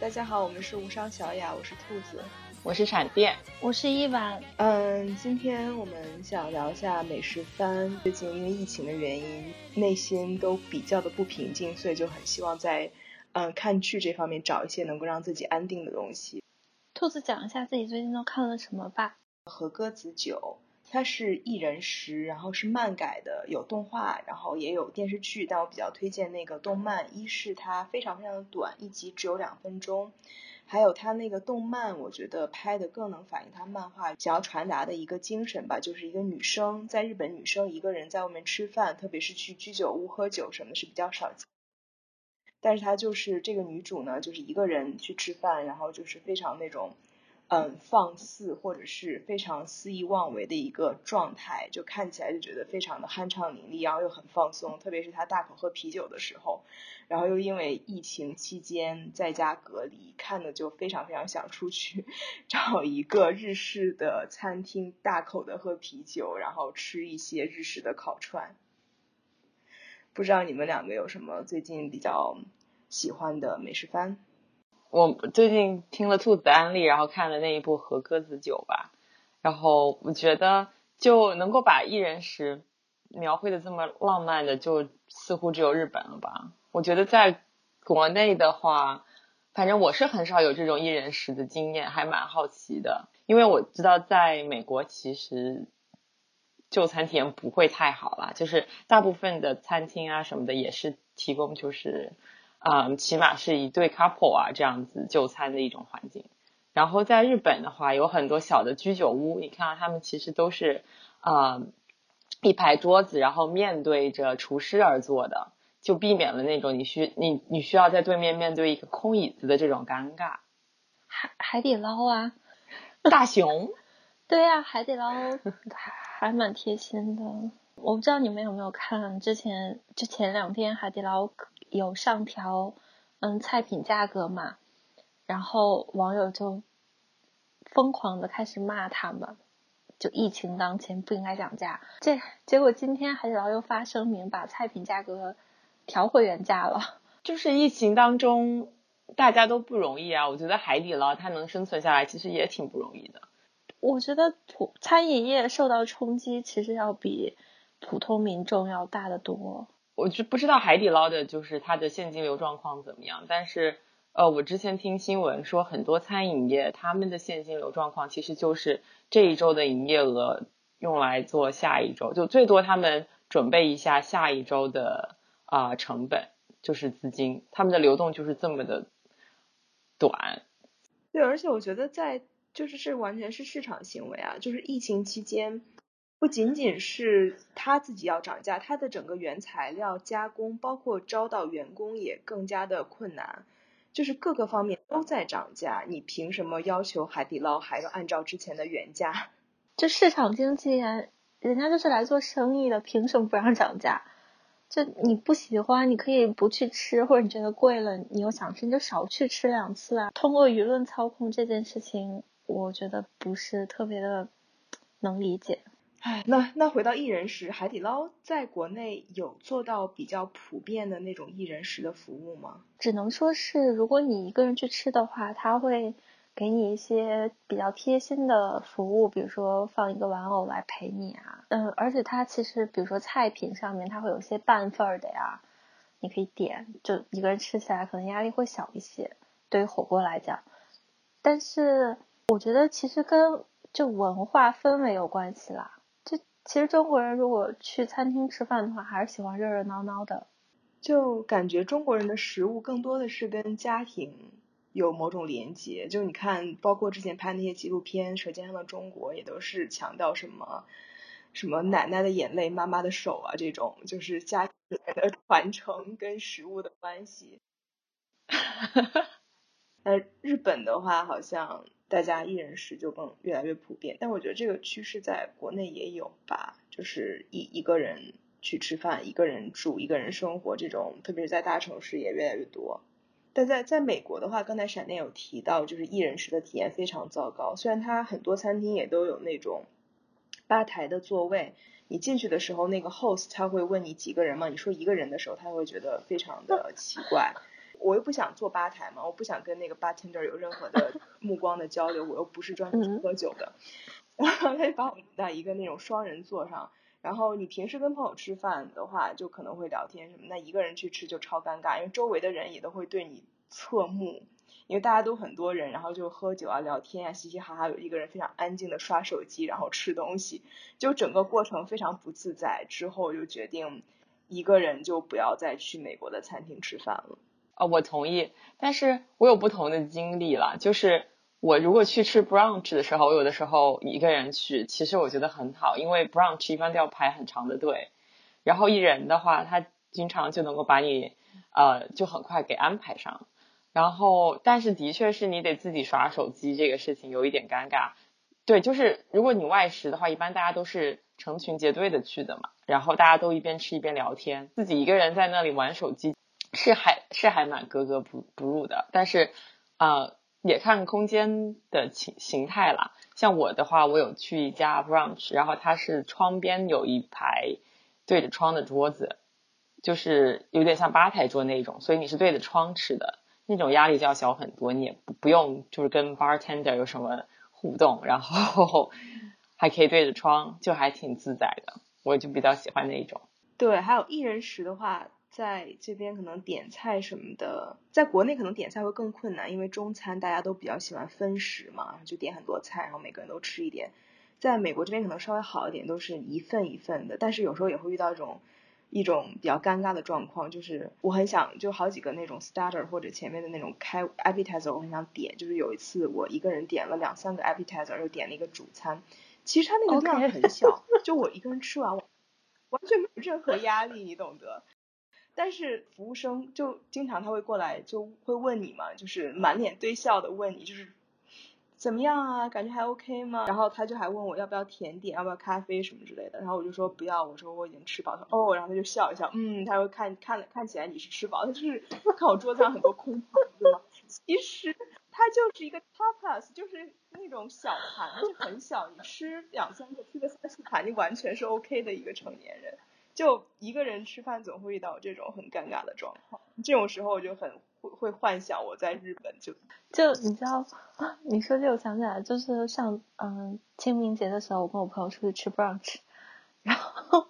大家好，我们是无伤小雅，我是兔子。我是闪电，我是一婉。嗯，今天我们想聊一下美食番。最近因为疫情的原因，内心都比较的不平静，所以就很希望在嗯看剧这方面找一些能够让自己安定的东西。兔子讲一下自己最近都看了什么吧。和歌子酒，它是一人食，然后是漫改的，有动画，然后也有电视剧。但我比较推荐那个动漫，一是它非常非常的短，一集只有两分钟。还有他那个动漫，我觉得拍的更能反映他漫画想要传达的一个精神吧，就是一个女生在日本，女生一个人在外面吃饭，特别是去居酒屋喝酒什么的是比较少见。但是她就是这个女主呢，就是一个人去吃饭，然后就是非常那种。嗯，放肆或者是非常肆意妄为的一个状态，就看起来就觉得非常的酣畅淋漓，然后又很放松。特别是他大口喝啤酒的时候，然后又因为疫情期间在家隔离，看的就非常非常想出去找一个日式的餐厅，大口的喝啤酒，然后吃一些日式的烤串。不知道你们两个有什么最近比较喜欢的美食番？我最近听了兔子的安利，然后看了那一部《和鸽子酒》吧，然后我觉得就能够把一人食描绘的这么浪漫的，就似乎只有日本了吧。我觉得在国内的话，反正我是很少有这种一人食的经验，还蛮好奇的。因为我知道在美国其实就餐体验不会太好啦，就是大部分的餐厅啊什么的也是提供就是。嗯，起码是一对 couple 啊，这样子就餐的一种环境。然后在日本的话，有很多小的居酒屋，你看到他们其实都是啊一排桌子，然后面对着厨师而坐的，就避免了那种你需你你需要在对面面对一个空椅子的这种尴尬。海海底捞啊，大熊，对呀，海底捞还还蛮贴心的。我不知道你们有没有看之前就前两天海底捞。有上调，嗯，菜品价格嘛，然后网友就疯狂的开始骂他们，就疫情当前不应该涨价。这结果今天海底捞又发声明把菜品价格调回原价了。就是疫情当中大家都不容易啊，我觉得海底捞它能生存下来其实也挺不容易的。我觉得普餐饮业受到冲击其实要比普通民众要大得多。我就不知道海底捞的就是它的现金流状况怎么样，但是呃，我之前听新闻说很多餐饮业他们的现金流状况其实就是这一周的营业额用来做下一周，就最多他们准备一下下一周的啊成本，就是资金，他们的流动就是这么的短。对，而且我觉得在就是这完全是市场行为啊，就是疫情期间。不仅仅是他自己要涨价，他的整个原材料加工，包括招到员工也更加的困难，就是各个方面都在涨价。你凭什么要求海底捞还要按照之前的原价？这市场经济，人家就是来做生意的，凭什么不让涨价？就你不喜欢，你可以不去吃，或者你觉得贵了，你又想吃，你就少去吃两次啊。通过舆论操控这件事情，我觉得不是特别的能理解。哎，那那回到一人食，海底捞在国内有做到比较普遍的那种一人食的服务吗？只能说是，如果你一个人去吃的话，他会给你一些比较贴心的服务，比如说放一个玩偶来陪你啊。嗯，而且它其实，比如说菜品上面，它会有一些半份儿的呀，你可以点，就一个人吃起来可能压力会小一些，对于火锅来讲。但是我觉得其实跟就文化氛围有关系啦。其实中国人如果去餐厅吃饭的话，还是喜欢热热闹闹的。就感觉中国人的食物更多的是跟家庭有某种连接。就你看，包括之前拍那些纪录片《舌尖上的中国》，也都是强调什么什么奶奶的眼泪、妈妈的手啊，这种就是家庭的 传承跟食物的关系。呃，日本的话，好像。大家一人食就更越来越普遍，但我觉得这个趋势在国内也有吧，就是一一个人去吃饭，一个人住，一个人生活这种，特别是在大城市也越来越多。但在在美国的话，刚才闪电有提到，就是一人食的体验非常糟糕。虽然它很多餐厅也都有那种吧台的座位，你进去的时候，那个 host 他会问你几个人嘛？你说一个人的时候，他会觉得非常的奇怪。我又不想坐吧台嘛，我不想跟那个 bartender 有任何的 目光的交流，我又不是专门去喝酒的。然后他就把我们在一个那种双人座上，然后你平时跟朋友吃饭的话，就可能会聊天什么，那一个人去吃就超尴尬，因为周围的人也都会对你侧目。因为大家都很多人，然后就喝酒啊、聊天啊、嘻嘻哈哈，有一个人非常安静的刷手机，然后吃东西，就整个过程非常不自在。之后就决定一个人就不要再去美国的餐厅吃饭了。啊，我同意，但是我有不同的经历了。就是我如果去吃 brunch 的时候，我有的时候一个人去，其实我觉得很好，因为 brunch 一般都要排很长的队，然后一人的话，他经常就能够把你呃就很快给安排上。然后，但是的确是你得自己耍手机，这个事情有一点尴尬。对，就是如果你外食的话，一般大家都是成群结队的去的嘛，然后大家都一边吃一边聊天，自己一个人在那里玩手机，是还是还蛮格格不不入的。但是，呃，也看空间的形形态啦。像我的话，我有去一家 brunch，然后它是窗边有一排对着窗的桌子，就是有点像吧台桌那种，所以你是对着窗吃的。那种压力就要小很多，你也不不用就是跟 bartender 有什么互动，然后 还可以对着窗，就还挺自在的。我就比较喜欢那种。对，还有一人食的话，在这边可能点菜什么的，在国内可能点菜会更困难，因为中餐大家都比较喜欢分食嘛，就点很多菜，然后每个人都吃一点。在美国这边可能稍微好一点，都是一份一份的，但是有时候也会遇到一种。一种比较尴尬的状况，就是我很想就好几个那种 starter 或者前面的那种开 appetizer，我很想点。就是有一次我一个人点了两三个 appetizer，又点了一个主餐。其实它那个量很小，就我一个人吃完，完全没有任何压力，你懂得。但是服务生就经常他会过来，就会问你嘛，就是满脸堆笑的问你，就是。怎么样啊？感觉还 OK 吗？然后他就还问我要不要甜点，要不要咖啡什么之类的。然后我就说不要，我说我已经吃饱了。哦，然后他就笑一笑，嗯，他会看看看起来你是吃饱，他就是看我桌子上很多空盘，对吧？其实它就是一个 tapas，就是那种小盘就很小，你吃两三个，吃个三四盘，你完全是 OK 的一个成年人。就一个人吃饭总会遇到这种很尴尬的状况，这种时候我就很会会幻想我在日本就就你知道，你说这我想起来，就是像嗯清明节的时候，我跟我朋友出去吃 brunch，然后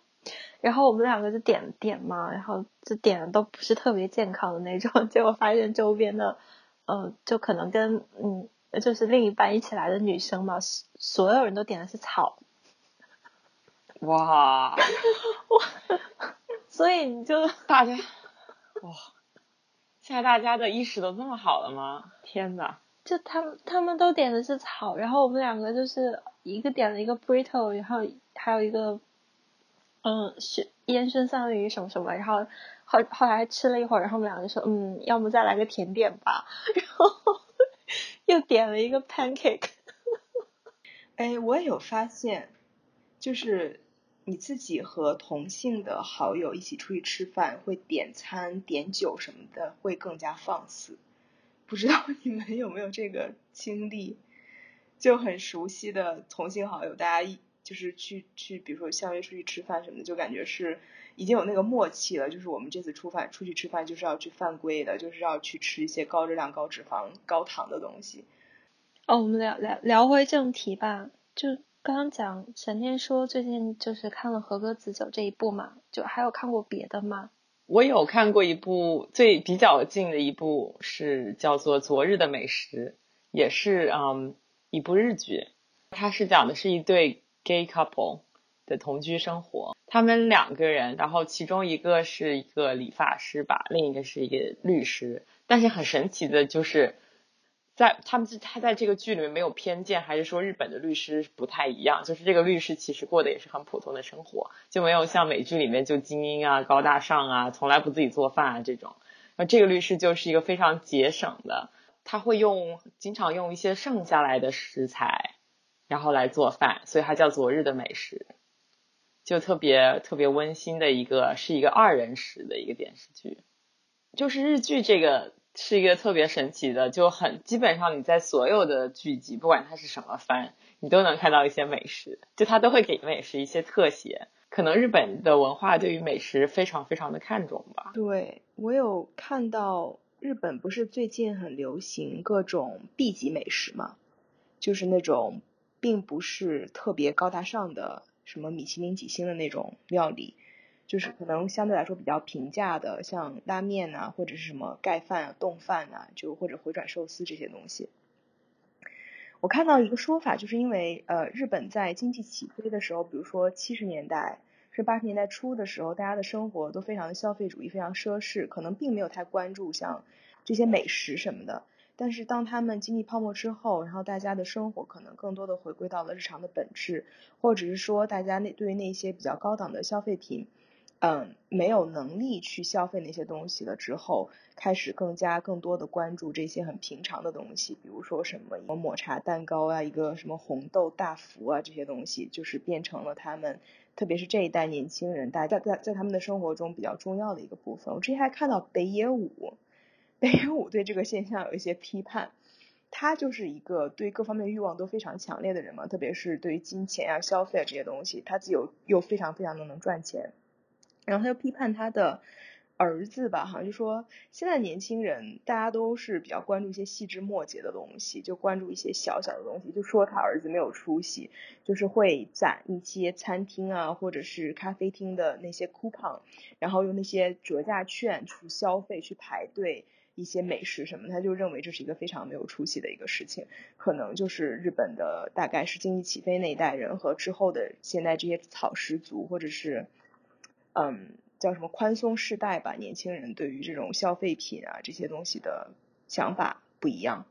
然后我们两个就点点嘛，然后就点的都不是特别健康的那种，结果发现周边的嗯就可能跟嗯就是另一半一起来的女生嘛，所有人都点的是草。哇，所以你就大家哇，现在大家的意识都这么好了吗？天呐，就他们他们都点的是草，然后我们两个就是一个点了一个 burrito，然后还有一个嗯是烟熏三文鱼什么什么，然后后后来吃了一会儿，然后我们两个就说嗯，要么再来个甜点吧，然后又点了一个 pancake。哎，我也有发现，就是。你自己和同性的好友一起出去吃饭，会点餐、点酒什么的，会更加放肆。不知道你们有没有这个经历？就很熟悉的同性好友，大家一就是去去，比如说相约出去吃饭什么的，就感觉是已经有那个默契了。就是我们这次出饭出去吃饭，就是要去犯规的，就是要去吃一些高热量、高脂肪、高糖的东西。哦，我们聊聊聊回正题吧，就。刚刚讲沈天说最近就是看了《和歌子酒》这一部嘛，就还有看过别的吗？我有看过一部最比较近的一部是叫做《昨日的美食》，也是嗯一部日剧。它是讲的是一对 gay couple 的同居生活，他们两个人，然后其中一个是一个理发师吧，另一个是一个律师。但是很神奇的就是。在他们他在这个剧里面没有偏见，还是说日本的律师不太一样？就是这个律师其实过的也是很普通的生活，就没有像美剧里面就精英啊、高大上啊，从来不自己做饭啊这种。那这个律师就是一个非常节省的，他会用经常用一些剩下来的食材，然后来做饭，所以他叫昨日的美食，就特别特别温馨的一个，是一个二人食的一个电视剧，就是日剧这个。是一个特别神奇的，就很基本上你在所有的剧集，不管它是什么番，你都能看到一些美食，就它都会给美食一些特写。可能日本的文化对于美食非常非常的看重吧。对我有看到日本不是最近很流行各种 B 级美食嘛，就是那种并不是特别高大上的什么米其林几星的那种料理，就是可能相对来说比较平价的，像拉面呐、或者是什么盖饭啊、冻饭呐、就或者回转寿司这些东西。我看到一个说法，就是因为呃，日本在经济起飞的时候，比如说七十年代是八十年代初的时候，大家的生活都非常的消费主义，非常奢侈，可能并没有太关注像这些美食什么的。但是当他们经济泡沫之后，然后大家的生活可能更多的回归到了日常的本质，或者是说大家那对于那些比较高档的消费品，嗯，没有能力去消费那些东西了之后，开始更加更多的关注这些很平常的东西，比如说什么抹茶蛋糕啊，一个什么红豆大福啊，这些东西就是变成了他们，特别是这一代年轻人，大家在在在他们的生活中比较重要的一个部分。我之前还看到北野武，北野武对这个现象有一些批判。他就是一个对各方面欲望都非常强烈的人嘛，特别是对于金钱啊、消费啊这些东西，他自己又又非常非常的能赚钱。然后他又批判他的儿子吧，好像就说现在年轻人大家都是比较关注一些细枝末节的东西，就关注一些小小的东西，就说他儿子没有出息，就是会攒一些餐厅啊或者是咖啡厅的那些 coupon，然后用那些折价券去消费去排队。一些美食什么，他就认为这是一个非常没有出息的一个事情，可能就是日本的大概是经济起飞那一代人和之后的现在这些草食族或者是。嗯，叫什么宽松世代吧？年轻人对于这种消费品啊这些东西的想法不一样。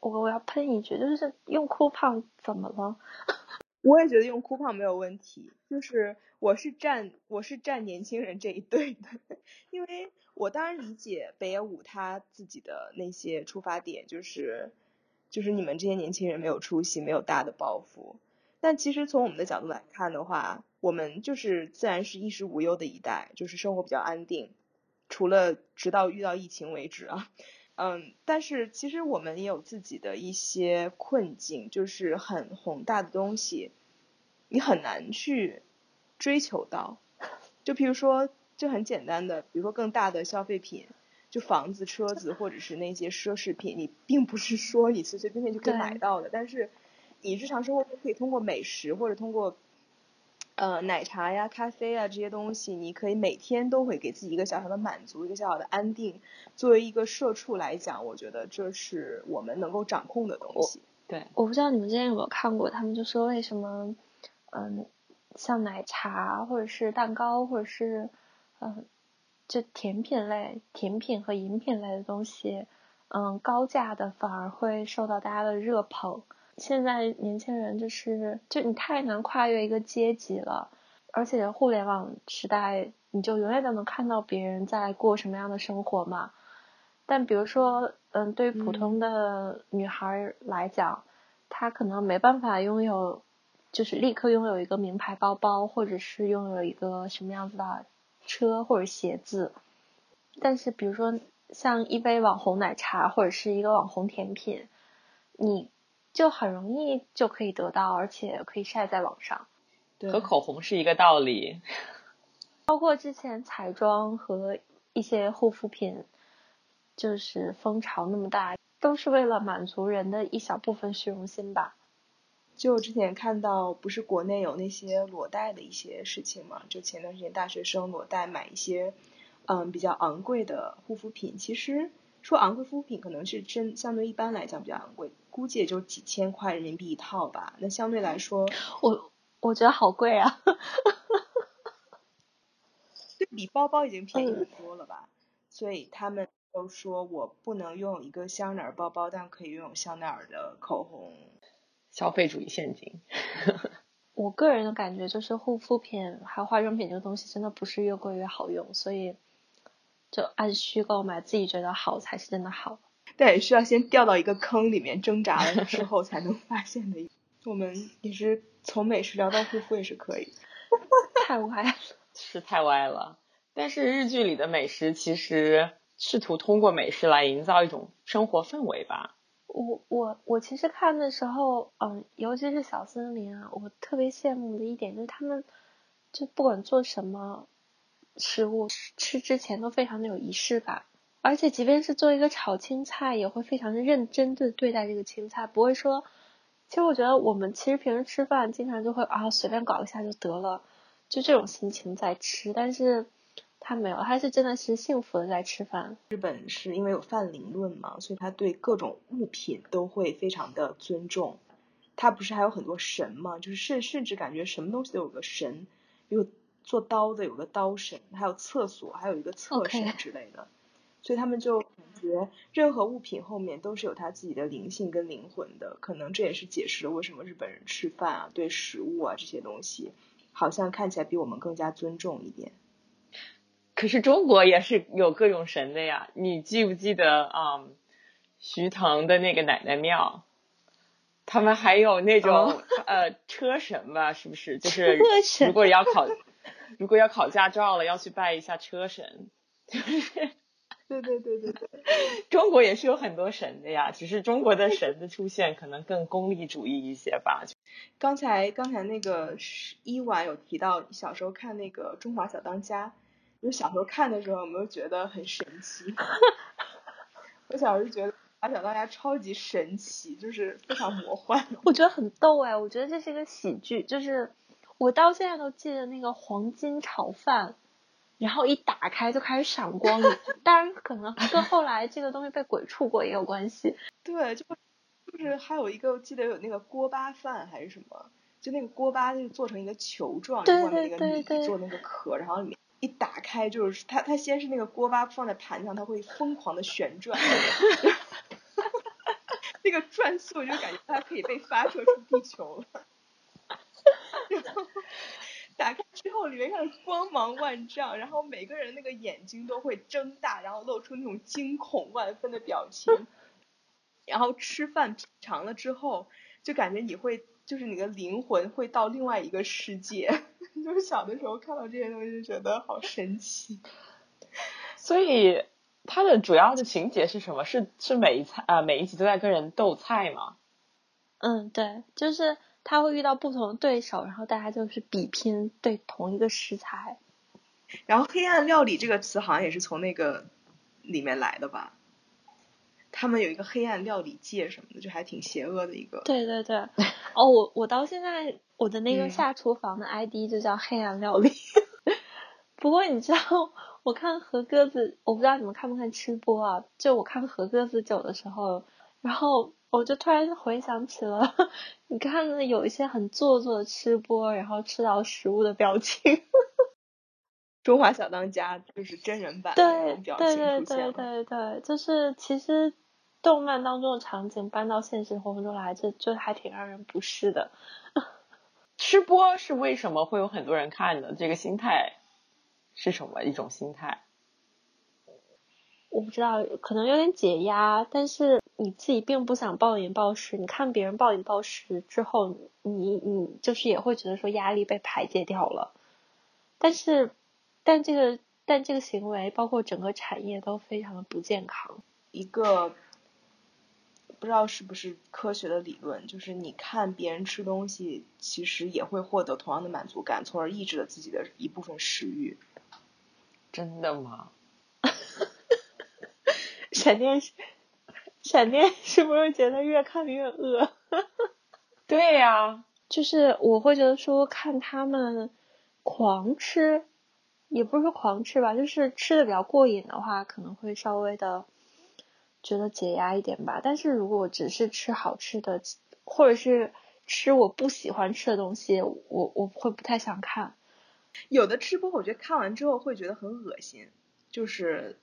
我我要喷一句，就是用 coupon 怎么了？我也觉得用 coupon 没有问题，就是我是站我是站年轻人这一队的，因为我当然理解北野武他自己的那些出发点，就是就是你们这些年轻人没有出息，没有大的抱负。但其实从我们的角度来看的话，我们就是自然是衣食无忧的一代，就是生活比较安定，除了直到遇到疫情为止啊，嗯，但是其实我们也有自己的一些困境，就是很宏大的东西，你很难去追求到，就比如说就很简单的，比如说更大的消费品，就房子、车子或者是那些奢侈品，你并不是说你随随便便就可以买到的，但是。你日常生活中可以通过美食或者通过，呃奶茶呀、咖啡啊这些东西，你可以每天都会给自己一个小小的满足，一个小小的安定。作为一个社畜来讲，我觉得这是我们能够掌控的东西。对，我不知道你们之前有没有看过，他们就说为什么，嗯，像奶茶或者是蛋糕或者是，嗯，就甜品类、甜品和饮品类的东西，嗯，高价的反而会受到大家的热捧。现在年轻人就是，就你太难跨越一个阶级了，而且互联网时代，你就永远都能看到别人在过什么样的生活嘛。但比如说，嗯，对于普通的女孩来讲，她可能没办法拥有，就是立刻拥有一个名牌包包，或者是拥有一个什么样子的车或者鞋子。但是，比如说像一杯网红奶茶或者是一个网红甜品，你。就很容易就可以得到，而且可以晒在网上。对和口红是一个道理。包括之前彩妆和一些护肤品，就是风潮那么大，都是为了满足人的一小部分虚荣心吧。就之前看到，不是国内有那些裸贷的一些事情嘛？就前段时间大学生裸贷买一些，嗯，比较昂贵的护肤品。其实说昂贵护肤品，可能是真相对一般来讲比较昂贵。估计也就几千块人民币一套吧，那相对来说，我我觉得好贵啊，对比包包已经便宜很多了吧？所以他们都说我不能拥有一个香奈儿包包，但可以拥有香奈儿的口红。消费主义陷阱。我个人的感觉就是护肤品还有化妆品这个东西真的不是越贵越好用，所以就按需购买，自己觉得好才是真的好。但也需要先掉到一个坑里面挣扎了之后才能发现的。我们也是从美食聊到护肤也是可以。太歪了，是太歪了。但是日剧里的美食其实试图通过美食来营造一种生活氛围吧。我我我其实看的时候，嗯，尤其是小森林啊，我特别羡慕的一点就是他们，就不管做什么食物，吃之前都非常的有仪式感，而且即便是做一个炒青菜，也会非常的认真的对待这个青菜，不会说，其实我觉得我们其实平时吃饭经常就会啊随便搞一下就得了，就这种心情在吃，但是。他没有，他是真的是幸福的在吃饭。日本是因为有泛灵论嘛，所以他对各种物品都会非常的尊重。他不是还有很多神嘛，就是甚甚至感觉什么东西都有个神，有做刀的有个刀神，还有厕所还有一个厕神之类的。所以他们就感觉任何物品后面都是有他自己的灵性跟灵魂的。可能这也是解释了为什么日本人吃饭啊，对食物啊这些东西，好像看起来比我们更加尊重一点。可是中国也是有各种神的呀，你记不记得啊？徐腾的那个奶奶庙，他们还有那种呃车神吧？是不是？就是如果要考，如果要考驾照了，要去拜一下车神。对对对对对，中国也是有很多神的呀，只是中国的神的出现可能更功利主义一些吧。刚才刚才那个伊婉有提到小时候看那个《中华小当家》。就小时候看的时候，有没有觉得很神奇？我小时候觉得《小当家》超级神奇，就是非常魔幻。我觉得很逗哎，我觉得这是一个喜剧，就是我到现在都记得那个黄金炒饭，然后一打开就开始闪光。当然，可能跟后来这个东西被鬼触过也有关系。对，就就是还有一个，我记得有那个锅巴饭还是什么，就那个锅巴就做成一个球状，外面那个米做那个壳，然后里面。一打开就是它，它先是那个锅巴放在盘上，它会疯狂的旋转，那个转速就感觉它可以被发射出地球了。之后里面看光芒万丈，然后每个人那个眼睛都会睁大，然后露出那种惊恐万分的表情。然后吃饭品尝了之后，就感觉你会。就是你的灵魂会到另外一个世界，就是小的时候看到这些东西就觉得好神奇。所以它的主要的情节是什么？是是每一菜啊每一集都在跟人斗菜吗？嗯，对，就是他会遇到不同的对手，然后大家就是比拼对同一个食材。然后黑暗料理这个词好像也是从那个里面来的吧？他们有一个黑暗料理界什么的，就还挺邪恶的一个。对对对，哦，我我到现在我的那个下厨房的 ID 就叫黑暗料理。不过你知道，我看和鸽子，我不知道你们看不看吃播啊？就我看和鸽子酒的时候，然后我就突然回想起了，你看有一些很做作的吃播，然后吃到食物的表情。中华小当家就是真人版对对对对对对，就是其实动漫当中的场景搬到现实生活中来，就就还挺让人不适的。吃播是为什么会有很多人看的？这个心态是什么一种心态？我不知道，可能有点解压，但是你自己并不想暴饮暴食。你看别人暴饮暴食之后，你你就是也会觉得说压力被排解掉了，但是。但这个，但这个行为，包括整个产业都非常的不健康。一个不知道是不是科学的理论，就是你看别人吃东西，其实也会获得同样的满足感，从而抑制了自己的一部分食欲。真的吗？闪电，闪电是不是觉得越看越饿？对呀，就是我会觉得说看他们狂吃。也不是说狂吃吧，就是吃的比较过瘾的话，可能会稍微的觉得解压一点吧。但是如果只是吃好吃的，或者是吃我不喜欢吃的东西，我我会不太想看。有的吃播，我觉得看完之后会觉得很恶心，就是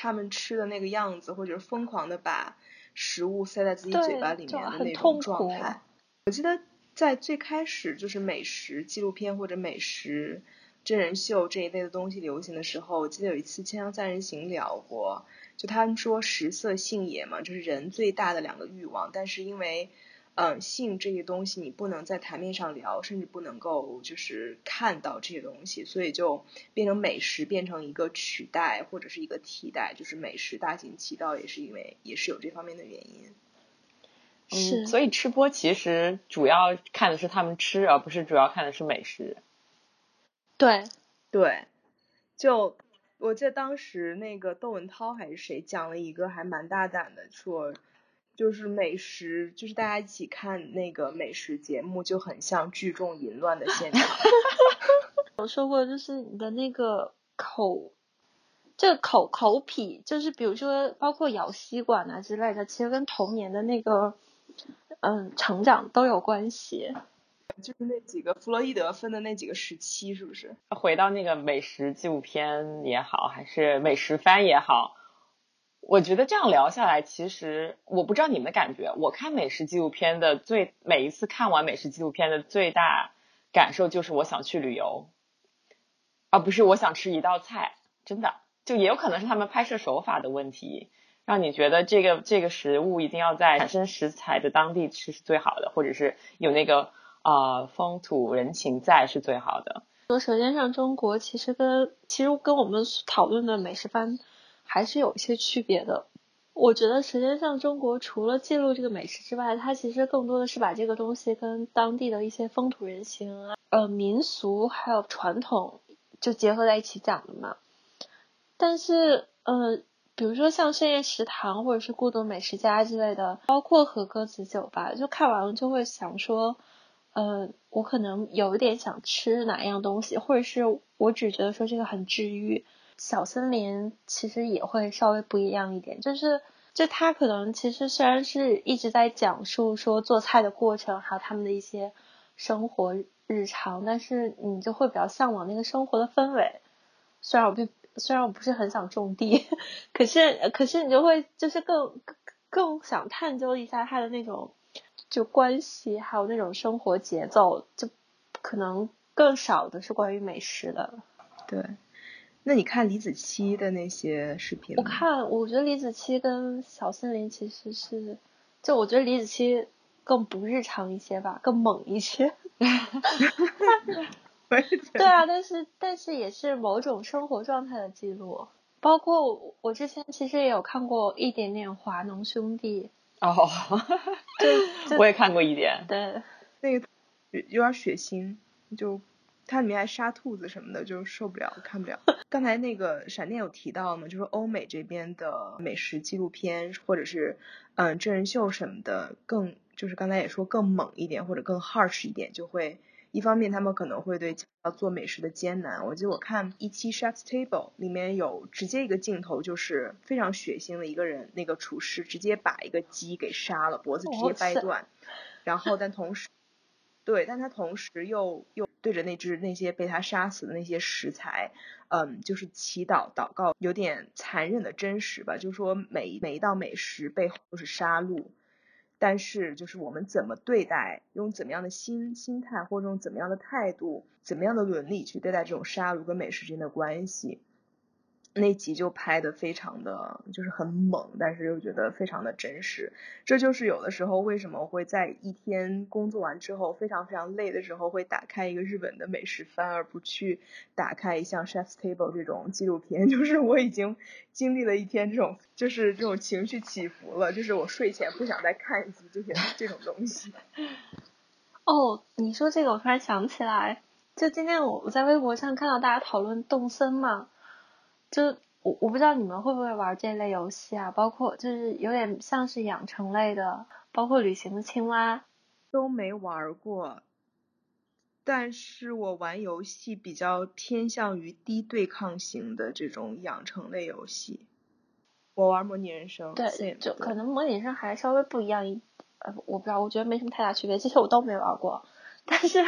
他们吃的那个样子，或者是疯狂的把食物塞在自己嘴巴里面的那种状态。我记得在最开始就是美食纪录片或者美食。真人秀这一类的东西流行的时候，我记得有一次《锵锵三人行》聊过，就他们说食色性也嘛，就是人最大的两个欲望。但是因为，嗯，性这些东西你不能在台面上聊，甚至不能够就是看到这些东西，所以就变成美食变成一个取代或者是一个替代，就是美食大行其道，也是因为也是有这方面的原因。是嗯，所以吃播其实主要看的是他们吃，而不是主要看的是美食。对，对，就我记得当时那个窦文涛还是谁讲了一个还蛮大胆的，说就是美食，就是大家一起看那个美食节目，就很像聚众淫乱的现场。我说过，就是你的那个口，这个口口癖，就是比如说包括咬吸管啊之类的，其实跟童年的那个嗯成长都有关系。就是那几个弗洛伊德分的那几个时期，是不是？回到那个美食纪录片也好，还是美食番也好，我觉得这样聊下来，其实我不知道你们的感觉。我看美食纪录片的最每一次看完美食纪录片的最大感受就是我想去旅游，而不是我想吃一道菜。真的，就也有可能是他们拍摄手法的问题，让你觉得这个这个食物一定要在产生食材的当地吃是最好的，或者是有那个呃风土人情在是最好的。说《舌尖上中国》其实跟其实跟我们讨论的美食番还是有一些区别的。我觉得《舌尖上中国》除了记录这个美食之外，它其实更多的是把这个东西跟当地的一些风土人情啊、呃民俗还有传统就结合在一起讲的嘛。但是，呃，比如说像深夜食堂或者是孤独美食家之类的，包括和歌子酒吧，就看完了就会想说，呃，我可能有一点想吃哪样东西，或者是我只觉得说这个很治愈。小森林其实也会稍微不一样一点，就是就他可能其实虽然是一直在讲述说做菜的过程，还有他们的一些生活日常，但是你就会比较向往那个生活的氛围。虽然我并虽然我不是很想种地，可是可是你就会就是更更想探究一下他的那种就关系，还有那种生活节奏，就可能更少的是关于美食的。对。那你看李子柒的那些视频我看，我觉得李子柒跟小森林其实是，就我觉得李子柒更不日常一些吧，更猛一些。对啊，但是但是也是某种生活状态的记录。包括我之前其实也有看过一点点华农兄弟。哦，对，我也看过一点。对，那个有点血腥，就它里面还杀兔子什么的，就受不了，看不了。刚才那个闪电有提到呢，就是欧美这边的美食纪录片或者是嗯真人秀什么的，更就是刚才也说更猛一点或者更 harsh 一点，就会。一方面，他们可能会对做美食的艰难。我记得我看一期 Chef's Table 里面有直接一个镜头，就是非常血腥的一个人，那个厨师直接把一个鸡给杀了，脖子直接掰断。然后，但同时，对，但他同时又又对着那只那些被他杀死的那些食材，嗯，就是祈祷祷告，有点残忍的真实吧。就是说，每每一道美食背后都是杀戮。但是，就是我们怎么对待，用怎么样的心心态，或者用怎么样的态度，怎么样的伦理去对待这种杀戮跟美食之间的关系。那集就拍的非常的就是很猛，但是又觉得非常的真实。这就是有的时候为什么会在一天工作完之后非常非常累的时候，会打开一个日本的美食番，而不去打开像 Chef's Table 这种纪录片。就是我已经经历了一天这种就是这种情绪起伏了，就是我睡前不想再看一集这些这种东西。哦，你说这个我突然想起来，就今天我我在微博上看到大家讨论动森嘛。就我我不知道你们会不会玩这类游戏啊，包括就是有点像是养成类的，包括旅行的青蛙都没玩过。但是我玩游戏比较偏向于低对抗型的这种养成类游戏。我玩模拟人生，对，就可能模拟人生还稍微不一样一，呃，我不知道，我觉得没什么太大区别。这些我都没玩过，但是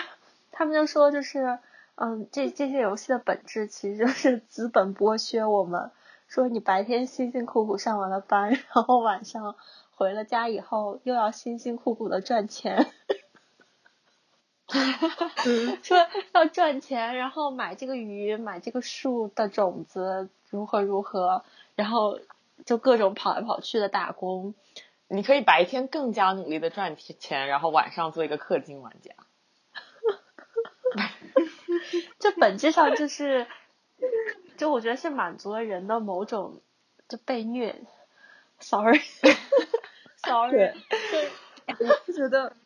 他们就说就是。嗯，这这些游戏的本质其实就是资本剥削我们。说你白天辛辛苦苦上完了班，然后晚上回了家以后又要辛辛苦苦的赚钱。说要赚钱，然后买这个鱼，买这个树的种子，如何如何，然后就各种跑来跑去的打工。你可以白天更加努力的赚钱，然后晚上做一个氪金玩家。这本质上就是，就我觉得是满足了人的某种就被虐，sorry，sorry，就就觉得，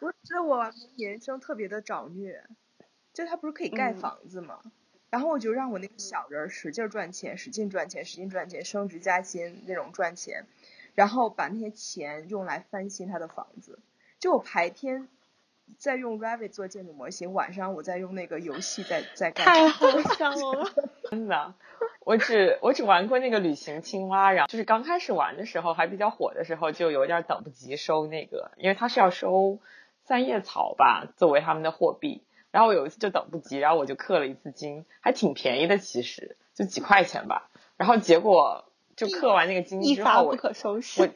我觉得我人生特别的找虐，就他不是可以盖嗯房子吗？然后我就让我那个小人使劲赚钱，使劲赚钱，使劲赚钱，升职加薪那种赚钱，然后把那些钱用来翻新他的房子。就我白天在用 Revit 做建筑模型，晚上我在用那个游戏在在干。太好笑了。真的，我只我只玩过那个旅行青蛙，然后就是刚开始玩的时候还比较火的时候，就有点等不及收那个，因为它是要收三叶草吧作为他们的货币。然后我有一次就等不及，然后我就氪了一次金，还挺便宜的，其实就几块钱吧。然后结果就氪完那个金之后，我发不可收我 拾。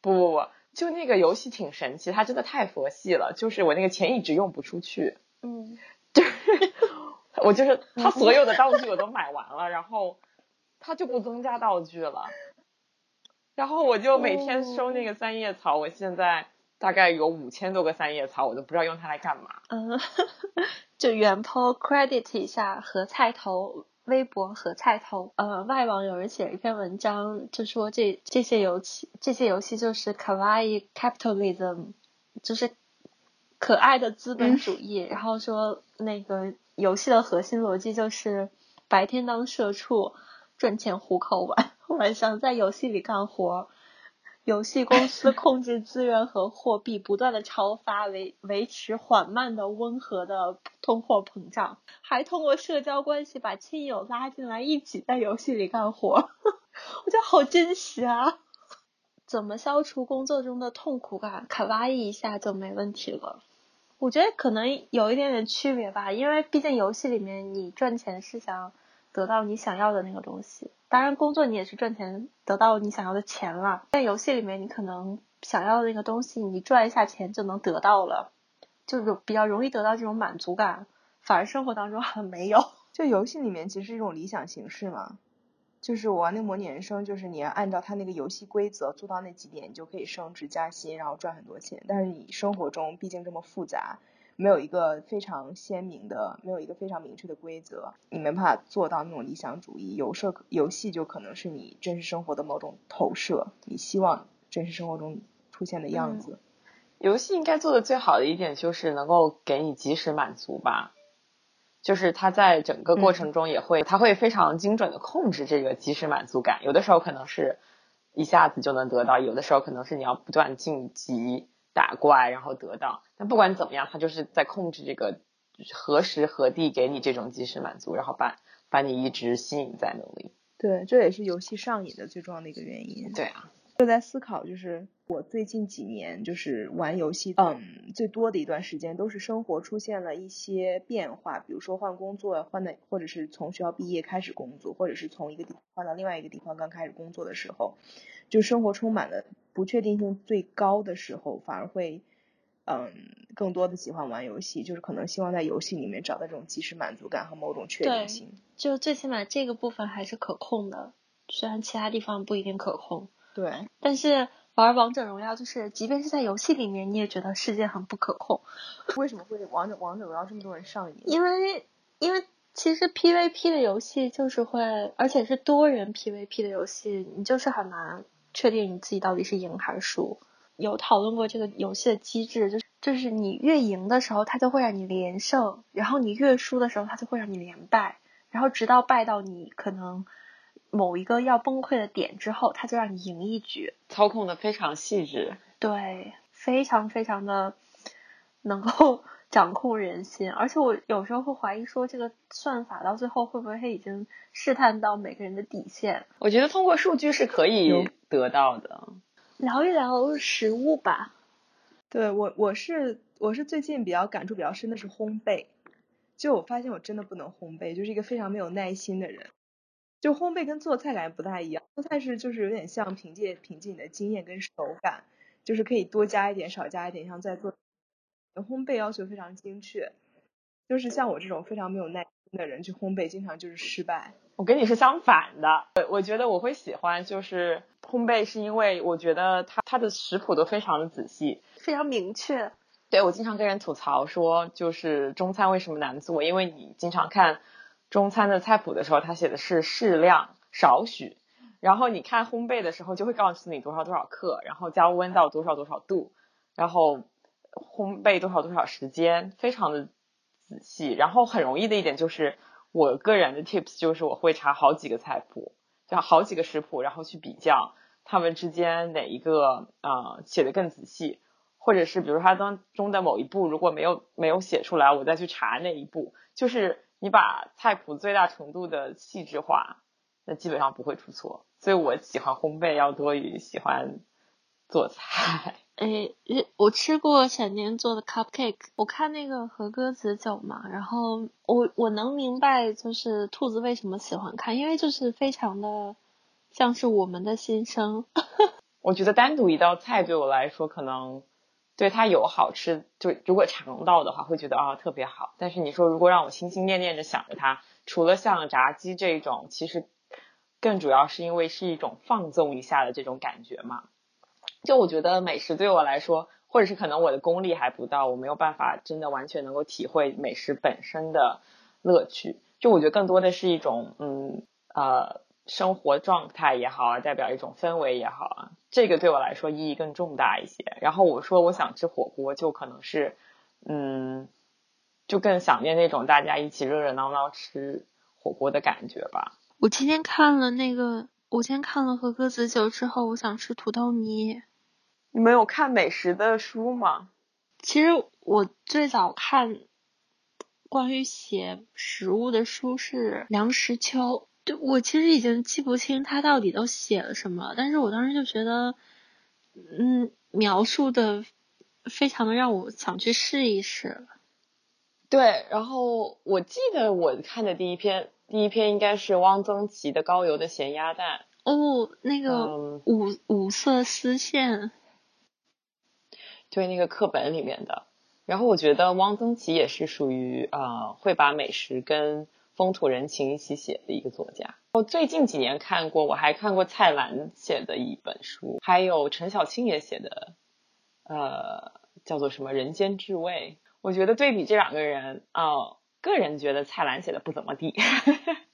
不不不，就那个游戏挺神奇，它真的太佛系了，就是我那个钱一直用不出去。嗯，我就是他所有的道具我都买完了，然后他就不增加道具了，然后我就每天收那个三叶草，我现在大概有五千多个三叶草，我都不知道用它来干嘛。嗯，就原 po credit 一下和菜头微博和菜头，呃，外网有人写了一篇文章，就说这这些游戏这些游戏就是 kawaii capitalism，就是可爱的资本主义，然后说那个游戏的核心逻辑就是白天当社畜赚钱糊口，晚晚上在游戏里干活。游戏公司 控制资源和货币，不断的超发，维维持缓慢的温和的通货膨胀，还通过社交关系把亲友拉进来，一起在游戏里干活。我觉得好真实啊！怎么消除工作中的痛苦感？卡哇伊一下就没问题了。我觉得可能有一点点区别吧，因为毕竟游戏里面你赚钱是想得到你想要的那个东西，当然工作你也是赚钱得到你想要的钱了。在游戏里面，你可能想要的那个东西，你赚一下钱就能得到了，就有比较容易得到这种满足感，反而生活当中好像没有。就游戏里面其实是一种理想形式嘛，就是我玩那个模拟人生，就是你要按照它那个游戏规则做到那几点，你就可以升职加薪，然后赚很多钱。但是你生活中毕竟这么复杂，没有一个非常鲜明的，没有一个非常明确的规则，你没办法做到那种理想主义。游社游戏就可能是你真实生活的某种投射，你希望真实生活中出现的样子。游戏应该做的最好的一点就是能够给你及时满足吧，就是它在整个过程中也会，它会非常精准的控制这个及时满足感。有的时候可能是一下子就能得到，有的时候可能是你要不断晋级打怪然后得到。但不管怎么样，他就是在控制这个何时何地给你这种即时满足，然后把把你一直吸引在那里。对，这也是游戏上瘾的最重要的一个原因。对啊，就在思考，就是我最近几年就是玩游戏，嗯，最多的一段时间都是生活出现了一些变化，比如说换工作，换的或者是从学校毕业开始工作，或者是从一个地方换到另外一个地方刚开始工作的时候，就生活充满了不确定性最高的时候，反而会。嗯，更多的喜欢玩游戏，就是可能希望在游戏里面找到这种即时满足感和某种确定性。就最起码这个部分还是可控的，虽然其他地方不一定可控。对，但是玩王者荣耀，就是即便是在游戏里面，你也觉得世界很不可控。为什么会王者王者荣耀这么多人上瘾？因为因为其实 PVP 的游戏就是会，而且是多人 PVP 的游戏，你就是很难确定你自己到底是赢还是输。有讨论过这个游戏的机制，就是就是你越赢的时候，它就会让你连胜，然后你越输的时候，它就会让你连败，然后直到败到你可能某一个要崩溃的点之后，它就让你赢一局。操控的非常细致。对，非常非常的能够掌控人心，而且我有时候会怀疑说，这个算法到最后会不会已经试探到每个人的底线？我觉得通过数据是可以有得到的。聊一聊食物吧。对我，我是我是最近比较感触比较深的是烘焙，就我发现我真的不能烘焙，就是一个非常没有耐心的人。就烘焙跟做菜感觉不太一样，做菜是就是有点像凭借凭借你的经验跟手感，就是可以多加一点少加一点，像在做。烘焙要求非常精确，就是像我这种非常没有耐心的人去烘焙，经常就是失败。我跟你是相反的，我我觉得我会喜欢就是烘焙，是因为我觉得它它的食谱都非常的仔细，非常明确。对我经常跟人吐槽说，就是中餐为什么难做？因为你经常看中餐的菜谱的时候，它写的是适量少许，然后你看烘焙的时候就会告诉你多少多少克，然后加温到多少多少度，然后烘焙多少多少时间，非常的仔细。然后很容易的一点就是，我个人的 tips 就是我会查好几个菜谱，就好几个食谱，然后去比较他们之间哪一个呃写的更仔细，或者是比如说它当中的某一步如果没有没有写出来，我再去查那一步，就是你把菜谱最大程度的细致化，那基本上不会出错。所以我喜欢烘焙要多于喜欢做菜。诶，我吃过闪电做的 cupcake，我看那个和歌子酒嘛，然后我我能明白就是兔子为什么喜欢看，因为就是非常的像是我们的心声。我觉得单独一道菜对我来说，可能对它有好吃，就如果尝到的话，会觉得啊特别好。但是你说如果让我心心念念着想着它，除了像炸鸡这种，其实更主要是因为是一种放纵一下的这种感觉嘛。就我觉得美食对我来说，或者是可能我的功力还不到，我没有办法真的完全能够体会美食本身的乐趣。就我觉得更多的是一种嗯呃生活状态也好啊，代表一种氛围也好啊，这个对我来说意义更重大一些。然后我说我想吃火锅，就可能是嗯，就更想念那种大家一起热热闹闹吃火锅的感觉吧。我今天看了那个，我今天看了和歌子酒之后，我想吃土豆泥。你们有看美食的书吗？其实我最早看关于写食物的书是梁实秋，对我其实已经记不清他到底都写了什么，但是我当时就觉得，嗯，描述的非常的让我想去试一试。对，然后我记得我看的第一篇，第一篇应该是汪曾祺的《高邮的咸鸭蛋》。哦，那个嗯，五五色丝线，对，那个课本里面的。然后我觉得汪曾祺也是属于呃会把美食跟风土人情一起写的一个作家。我最近几年看过，我还看过蔡澜写的一本书，还有陈小青也写的，呃，叫做什么《人间至味》。我觉得对比这两个人啊、个人觉得蔡澜写的不怎么地，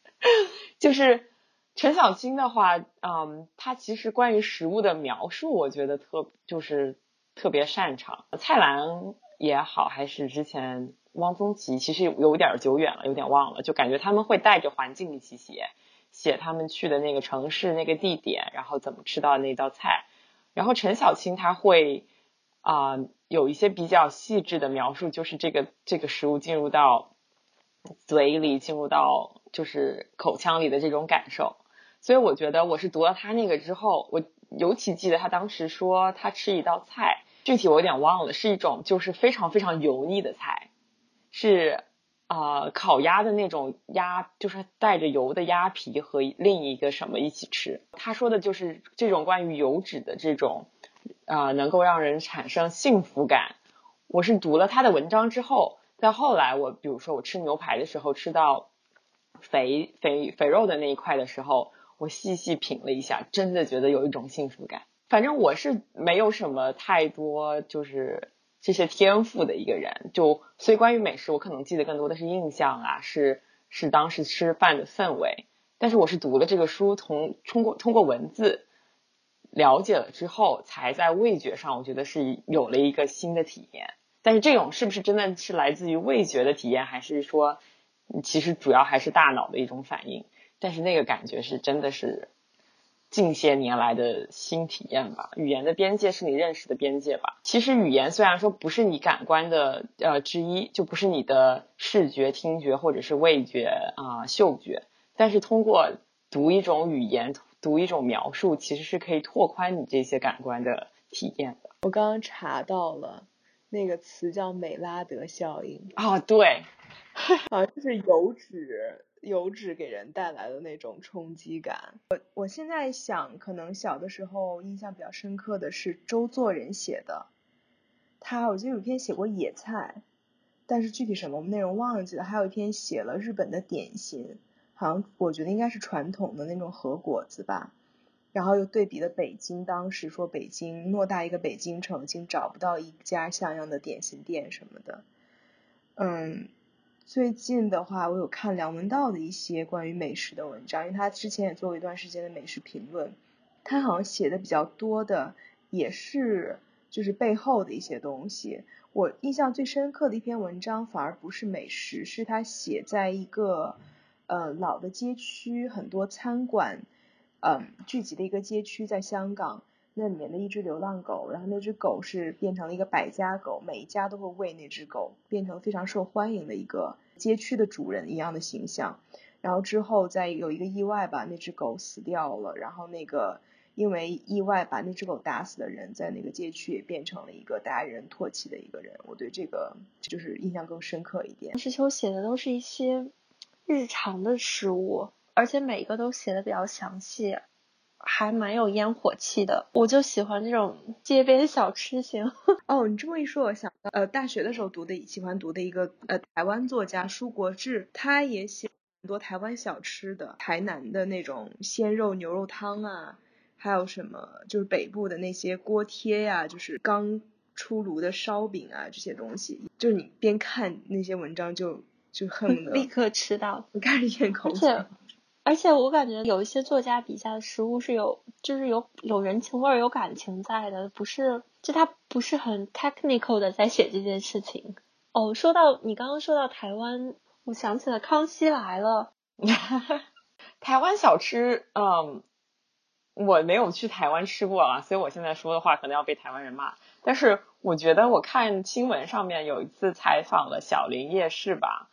就是陈小青的话，嗯，他其实关于食物的描述，我觉得特就是特别擅长。蔡澜也好，还是之前汪曾祺，其实有点久远了，有点忘了，就感觉他们会带着环境一起写，写他们去的那个城市、那个地点，然后怎么吃到那道菜。然后陈小青他会啊、有一些比较细致的描述，就是这个这个食物进入到嘴里，进入到就是口腔里的这种感受。所以我觉得我是读了他那个之后，我尤其记得他当时说他吃一道菜，具体我有点忘了，是一种就是非常非常油腻的菜，是啊、烤鸭的那种鸭，就是带着油的鸭皮和另一个什么一起吃。他说的就是这种关于油脂的这种啊、能够让人产生幸福感。我是读了他的文章之后，在后来我比如说我吃牛排的时候吃到肥肥肥肉的那一块的时候，我细细品了一下，真的觉得有一种幸福感。反正我是没有什么太多就是这些天赋的一个人，就所以关于美食，我可能记得更多的是印象啊，是是当时吃饭的氛围。但是我是读了这个书，从通过通过文字了解了之后，才在味觉上，我觉得是有了一个新的体验。但是这种是不是真的是来自于味觉的体验，还是说其实主要还是大脑的一种反应？但是那个感觉是真的是近些年来的新体验吧。语言的边界是你认识的边界吧。其实语言虽然说不是你感官的呃之一，就不是你的视觉、听觉或者是味觉啊、嗅觉，但是通过读一种语言、读一种描述，其实是可以拓宽你这些感官的体验的。我刚刚查到了那个词叫美拉德效应，啊，对，好 像就是油脂，油脂给人带来的那种冲击感。我我现在想，可能小的时候印象比较深刻的是周作人写的，他我记得有一篇写过野菜，但是具体什么内容忘记了。还有一篇写了日本的点心，好像我觉得应该是传统的那种和果子吧。然后又对比了北京，当时说北京偌大一个北京城，竟找不到一家像样的点心店什么的。嗯，最近的话，我有看梁文道的一些关于美食的文章，因为他之前也做过一段时间的美食评论，他好像写的比较多的也是就是背后的一些东西。我印象最深刻的一篇文章，反而不是美食，是他写在一个呃老的街区，很多餐馆嗯聚集的一个街区，在香港。那里面的一只流浪狗，然后那只狗是变成了一个百家狗，每一家都会喂那只狗，变成非常受欢迎的一个街区的主人一样的形象。然后之后再有一个意外吧，那只狗死掉了，然后那个因为意外把那只狗打死的人，在那个街区也变成了一个大家人唾弃的一个人。我对这个就是印象更深刻一点。石秋写的都是一些日常的事物，而且每一个都写的比较详细。还蛮有烟火气的，我就喜欢这种街边小吃型。哦，你这么一说，我想到，呃，大学的时候读的，喜欢读的一个呃台湾作家舒国治，他也写很多台湾小吃的，台南的那种鲜肉牛肉汤啊，还有什么就是北部的那些锅贴呀，就是刚出炉的烧饼啊这些东西，就是你边看那些文章就就恨不 得立刻吃到，开始咽口水。而且而且我感觉有一些作家笔下的食物是有，就是有有人情味儿、有感情在的，不是就他不是很 technical 的在写这件事情。哦，说到你刚刚说到台湾，我想起了《康熙来了》。台湾小吃，嗯，我没有去台湾吃过啊，所以我现在说的话可能要被台湾人骂。但是我觉得我看新闻上面有一次采访了小林夜市吧。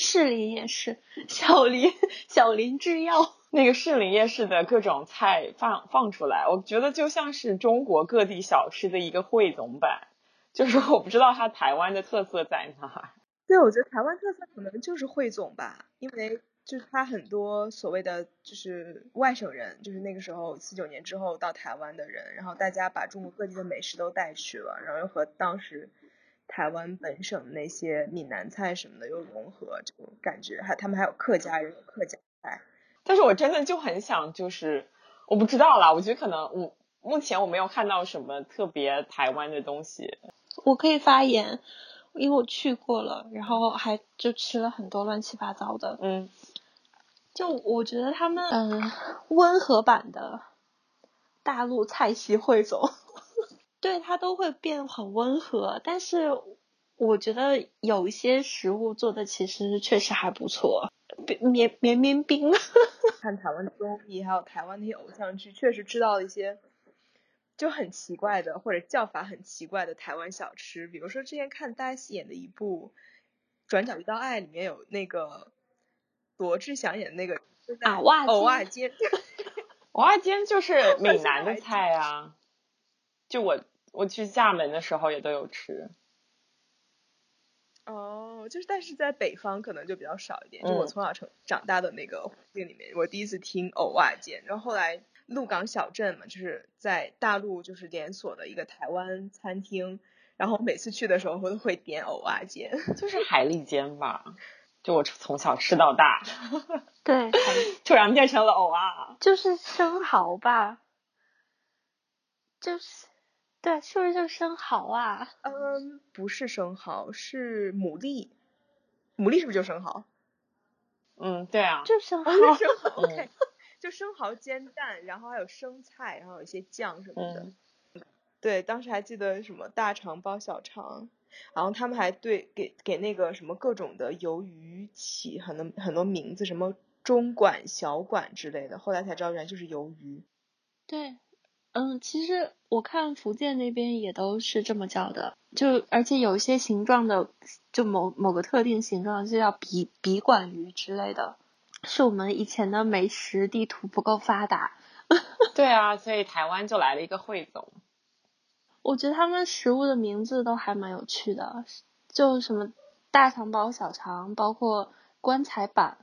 士林夜市，小林小林制药，那个士林夜市的各种菜放放出来，我觉得就像是中国各地小吃的一个汇总版。就是我不知道它台湾的特色在哪。对，我觉得台湾特色可能就是汇总吧，因为就是它很多所谓的就是外省人，就是那个时候四九年之后到台湾的人，然后大家把中国各地的美食都带去了，然后又和当时。台湾本省那些闽南菜什么的又融合，这种感觉还他们还有客家人有客家菜，但是我真的就很想就是我不知道啦，我觉得可能我目前我没有看到什么特别台湾的东西。我可以发言，因为我去过了，然后还就吃了很多乱七八糟的。嗯，就我觉得他们嗯温和版的大陆菜系汇总。对它都会变很温和，但是我觉得有一些食物做的其实确实还不错。绵绵绵冰，看台湾的综艺，还有台湾那些偶像剧，确实知道了一些就很奇怪的或者叫法很奇怪的台湾小吃。比如说之前看大 S 演的一部《转角遇到爱》，里面有那个罗志祥演的那个啊袜藕袜煎，藕 袜煎就是闽南的菜啊。就我我去厦门的时候也都有吃，哦，就是但是在北方可能就比较少一点。就我从小成长大的那个环境里面，我第一次听藕瓦煎。然后后来鹿港小镇嘛，就是在大陆就是连锁的一个台湾餐厅，然后每次去的时候我都会点藕袜煎，就是海蛎煎吧。就我从小吃到大，对，突然变成了藕啊，就是生蚝吧，就是。对，是不是就是生蚝啊？嗯，不是生蚝，是牡蛎。牡蛎是不是就生蚝？嗯，对啊。就生蚝。生蚝，OK。就生蚝煎蛋，然后还有生菜，然后有一些酱什么的。对，当时还记得什么大肠包小肠，然后他们还对给给那个什么各种的鱿鱼起很多很多名字，什么中管、小管之类的。后来才知道原来就是鱿鱼。对。嗯，其实我看福建那边也都是这么叫的，就而且有一些形状的，就某某个特定形状就叫笔笔管鱼之类的，是我们以前的美食地图不够发达。对啊，所以台湾就来了一个汇总。我觉得他们食物的名字都还蛮有趣的，就什么大肠包小肠，包括棺材板。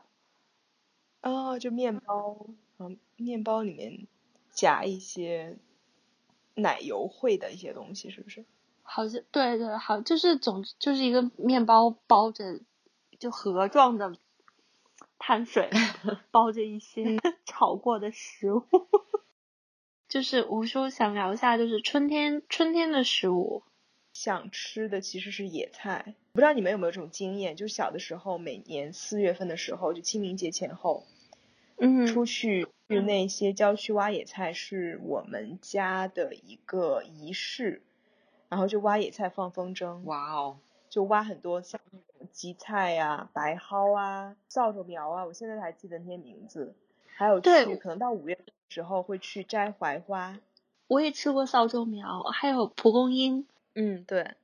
哦，就面包，嗯，面包里面夹一些。奶油会的一些东西是不是？好像对对好，就是总就是一个面包包着就盒状的碳水，包着一些 炒过的食物。就是吴叔想聊一下，就是春天春天的食物，想吃的其实是野菜。不知道你们有没有这种经验？就小的时候，每年四月份的时候，就清明节前后。嗯，出去去那些郊区挖野菜是我们家的一个仪式，然后就挖野菜放风筝，哇哦，就挖很多像那种荠菜呀、白蒿啊、扫帚苗啊，我现在还记得那些名字。还有对去，可能到五月份的时候会去摘槐花。我也吃过扫帚苗，还有蒲公英。嗯，对。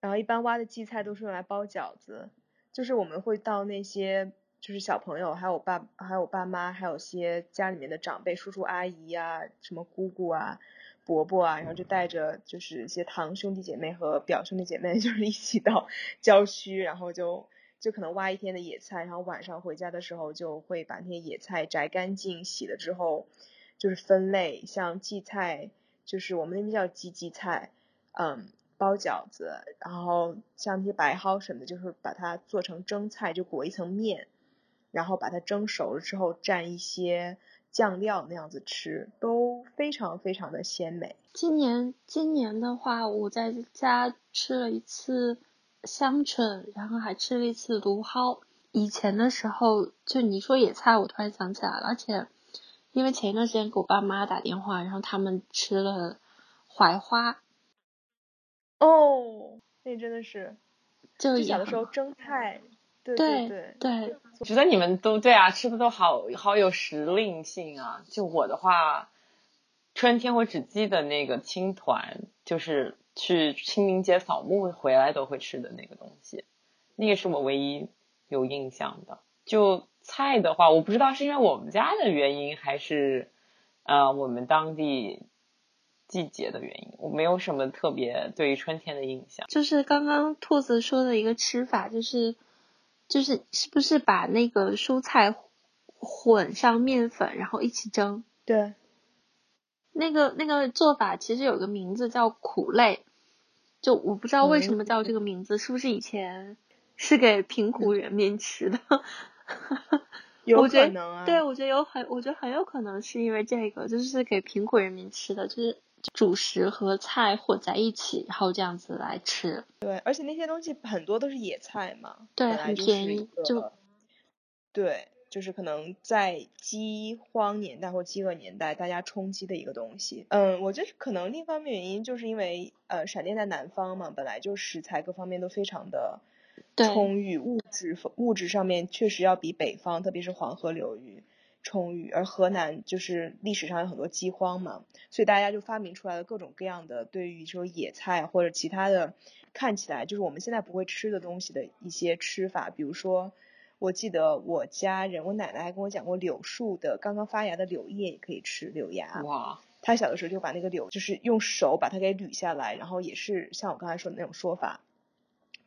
然后一般挖的荠菜都是用来包饺子，就是我们会到那些就是小朋友，还有我爸，还有我爸妈，还有些家里面的长辈，叔叔阿姨呀、什么姑姑啊、伯伯啊，然后就带着就是一些堂兄弟姐妹和表兄弟姐妹，就是一起到郊区，然后就就可能挖一天的野菜，然后晚上回家的时候就会把那些野菜摘干净，洗了之后就是分类，像荠菜，就是我们那边叫荠荠菜，嗯，包饺子，然后像那些白蒿什么的，就是把它做成蒸菜，就裹一层面，然后把它蒸熟了之后蘸一些酱料那样子吃，都非常非常的鲜美。今年今年的话，我在家吃了一次香椿，然后还吃了一次芦蒿。以前的时候，就你说野菜，我突然想起来了，而且因为前一段时间给我爸妈打电话，然后他们吃了槐花，哦，那真的是，就小的时候蒸菜，对对对，对，觉得你们都对啊，吃的都好好有时令性啊。就我的话，春天我只记得那个青团，就是去清明节扫墓回来都会吃的那个东西，那个是我唯一有印象的。就菜的话，我不知道是因为我们家的原因，还是呃我们当地季节的原因，我没有什么特别对于春天的印象。就是刚刚兔子说的一个吃法，就是就是是不是把那个蔬菜混上面粉，然后一起蒸？对，那个那个做法其实有个名字叫苦类，就我不知道为什么叫这个名字，是不是以前是给贫苦人民吃的？有可能啊，对，我觉得有很，我觉得很有可能是因为这个，就是给贫苦人民吃的，就是主食和菜混在一起，然后这样子来吃。对，而且那些东西很多都是野菜嘛，对很便宜就对，就是可能在饥荒年代或饥饿年代，大家充饥的一个东西。嗯，我觉得可能另一方面原因就是因为呃，闪电在南方嘛，本来就食材各方面都非常的充裕，物质物质上面确实要比北方，特别是黄河流域充裕，而河南就是历史上有很多饥荒嘛，所以大家就发明出来了各种各样的对于说野菜或者其他的看起来就是我们现在不会吃的东西的一些吃法，比如说。我记得我家人，我奶奶还跟我讲过，柳树的刚刚发芽的柳叶也可以吃，柳芽。哇，她小的时候就把那个柳，就是用手把它给捋下来，然后也是像我刚才说的那种说法，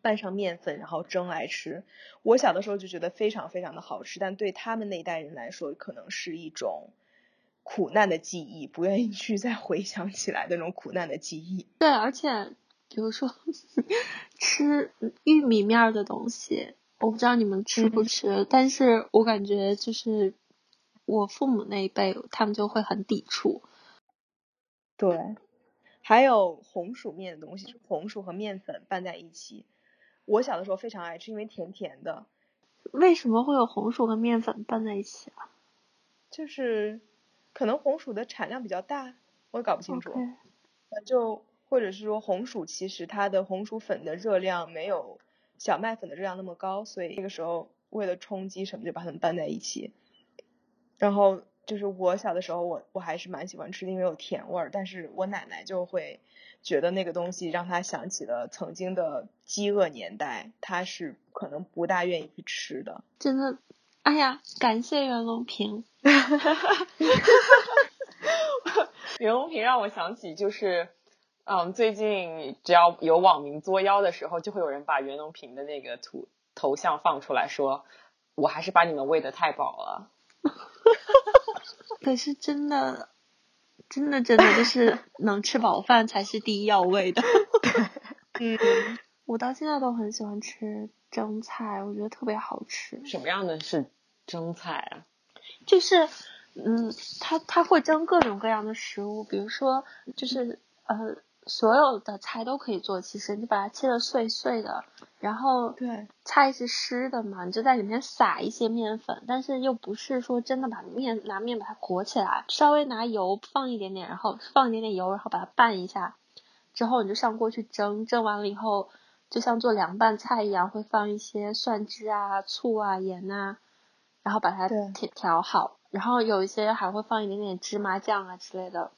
拌上面粉，然后蒸来吃。我小的时候就觉得非常非常的好吃，但对他们那一代人来说，可能是一种苦难的记忆，不愿意去再回想起来的那种苦难的记忆。对，而且比如说 吃玉米面儿的东西，我不知道你们吃不嗯吃，但是我感觉就是我父母那一辈，他们就会很抵触。对，还有红薯面的东西，红薯和面粉拌在一起。我小的时候非常爱吃，因为甜甜的，为什么会有红薯和面粉拌在一起啊就是可能红薯的产量比较大，我也搞不清楚。就或者是说红薯其实它的红薯粉的热量没有小麦粉的热量那么高，所以那个时候为了充饥什么就把它们拌在一起。然后就是我小的时候我我还是蛮喜欢吃的，因为有甜味儿，但是我奶奶就会觉得那个东西让她想起了曾经的饥饿年代，她是可能不大愿意去吃的。真的，哎呀，感谢袁隆平。袁隆平让我想起就是，嗯，最近只要有网民作妖的时候，就会有人把袁隆平的那个图头像放出来说，我还是把你们喂的太饱了。可是真的，真的真的就是能吃饱饭才是第一要位的。嗯，我到现在都很喜欢吃蒸菜，我觉得特别好吃。什么样的是蒸菜啊？就是，嗯，他他会蒸各种各样的食物，比如说，就是呃，所有的菜都可以做。其实你把它切的碎碎的，然后对，菜是湿的嘛，你就在里面撒一些面粉，但是又不是说真的把面拿面把它裹起来，稍微拿油放一点点，然后放一点点油，然后把它拌一下，之后你就上锅去蒸，蒸完了以后，就像做凉拌菜一样，会放一些蒜汁啊、醋啊、盐啊、然后把它调调好，然后有一些还会放一点点芝麻酱啊之类的，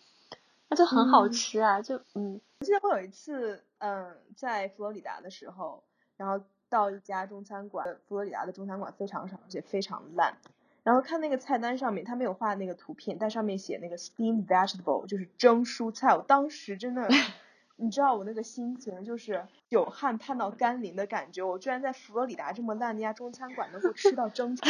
那就很好嗯吃啊，就嗯我记得我有一次，嗯，在佛罗里达的时候，然后到一家中餐馆，佛罗里达的中餐馆非常少，而且非常烂。然后看那个菜单上面，他没有画那个图片，但上面写那个 steamed vegetable，就是蒸蔬菜。我当时真的，你知道我那个心情就是久旱盼到甘霖的感觉。我居然在佛罗里达这么烂的一家中餐馆能够吃到蒸菜，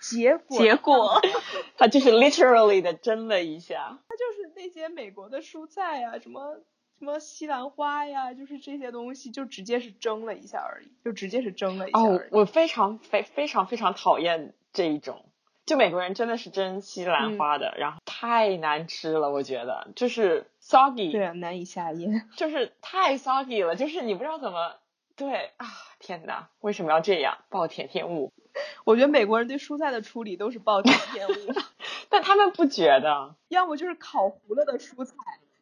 结果结果 他就是 literally 的蒸了一下。他就是那些美国的蔬菜呀、什么什么西兰花呀，就是这些东西，就直接是蒸了一下而已，就直接是蒸了一下哦而已。，我非常非非常非常讨厌这一种，就美国人真的是蒸西兰嗯花的，然后太难吃了，我觉得就是 soggy，对啊，难以下咽。就是太 soggy 了，就是你不知道怎么。对啊，天哪，为什么要这样？暴殄天物。我觉得美国人对蔬菜的处理都是暴殄天物，但他们不觉得，要么就是烤糊了的蔬菜，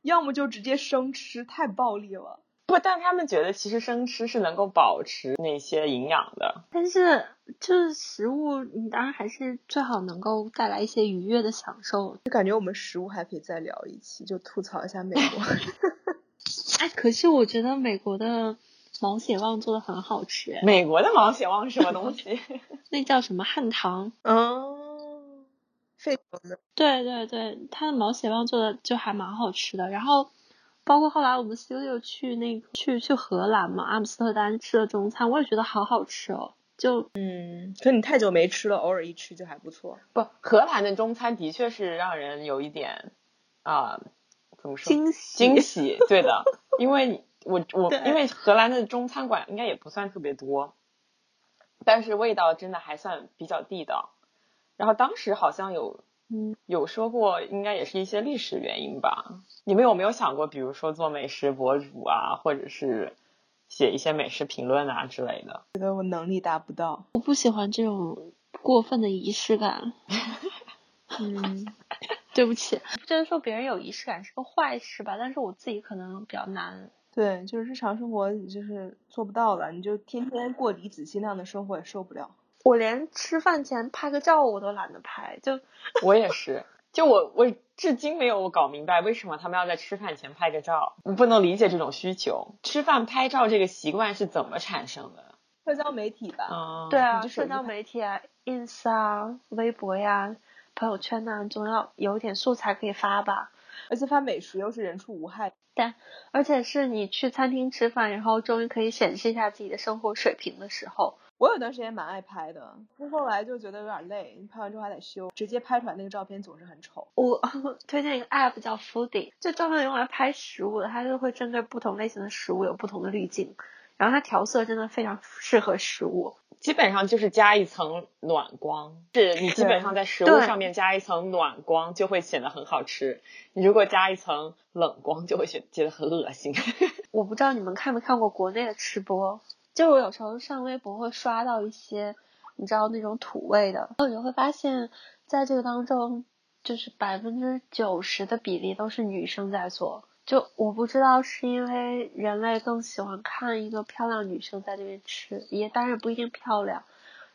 要么就直接生吃，太暴力了。不，但他们觉得其实生吃是能够保持那些营养的。但是就是食物，你当然还是最好能够带来一些愉悦的享受。就感觉我们食物还可以再聊一期，就吐槽一下美国。哎，可是我觉得美国的毛血旺做的很好吃，哎美国的毛血旺是什么东西？那叫什么汉唐？嗯，沸腾的。对对对，它的毛血旺做的就还蛮好吃的。然后，包括后来我们 studio 去那个去去荷兰嘛，阿姆斯特丹吃的中餐，我也觉得好好吃哦。就嗯，可你太久没吃了，偶尔一吃就还不错。不，荷兰的中餐的确是让人有一点啊、怎么说？惊喜惊喜，对的，因为你我我因为荷兰的中餐馆应该也不算特别多，但是味道真的还算比较地道。然后当时好像有嗯，有说过，应该也是一些历史原因吧。你们有没有想过，比如说做美食博主啊，或者是写一些美食评论啊之类的？觉得我能力达不到。我不喜欢这种过分的仪式感。嗯，对不起，不觉得说别人有仪式感是个坏事吧？但是我自己可能比较难。对，就是日常生活你就是做不到了，你就天天过李子柒那样的生活也受不了。我连吃饭前拍个照我都懒得拍，就 我也是，就我我至今没有搞明白为什么他们要在吃饭前拍个照，我不能理解这种需求。吃饭拍照这个习惯是怎么产生的？社交媒体吧，嗯，对啊，社交媒体啊，ins 啊，微博呀、朋友圈呐、总要有一点素材可以发吧。而且发美食又是人畜无害。而且是你去餐厅吃饭，然后终于可以显示一下自己的生活水平的时候。我有段时间蛮爱拍的，但后来就觉得有点累，你拍完之后还得修，直接拍出来那个照片总是很丑。我 推荐一个 app 叫 Foodie，就专门用来拍食物的，它就会针对不同类型的食物有不同的滤镜，然后它调色真的非常适合食物。基本上就是加一层暖光，是你基本上在食物上面加一层暖光，就会显得很好吃。你如果加一层冷光，就会觉觉得很恶心。我不知道你们看没看过国内的吃播，就我有时候上微博会刷到一些，你知道那种土味的，然后你就会发现，在这个当中，就是百分之九十的比例都是女生在做。就我不知道是因为人类更喜欢看一个漂亮女生在那边吃，也当然不一定漂亮，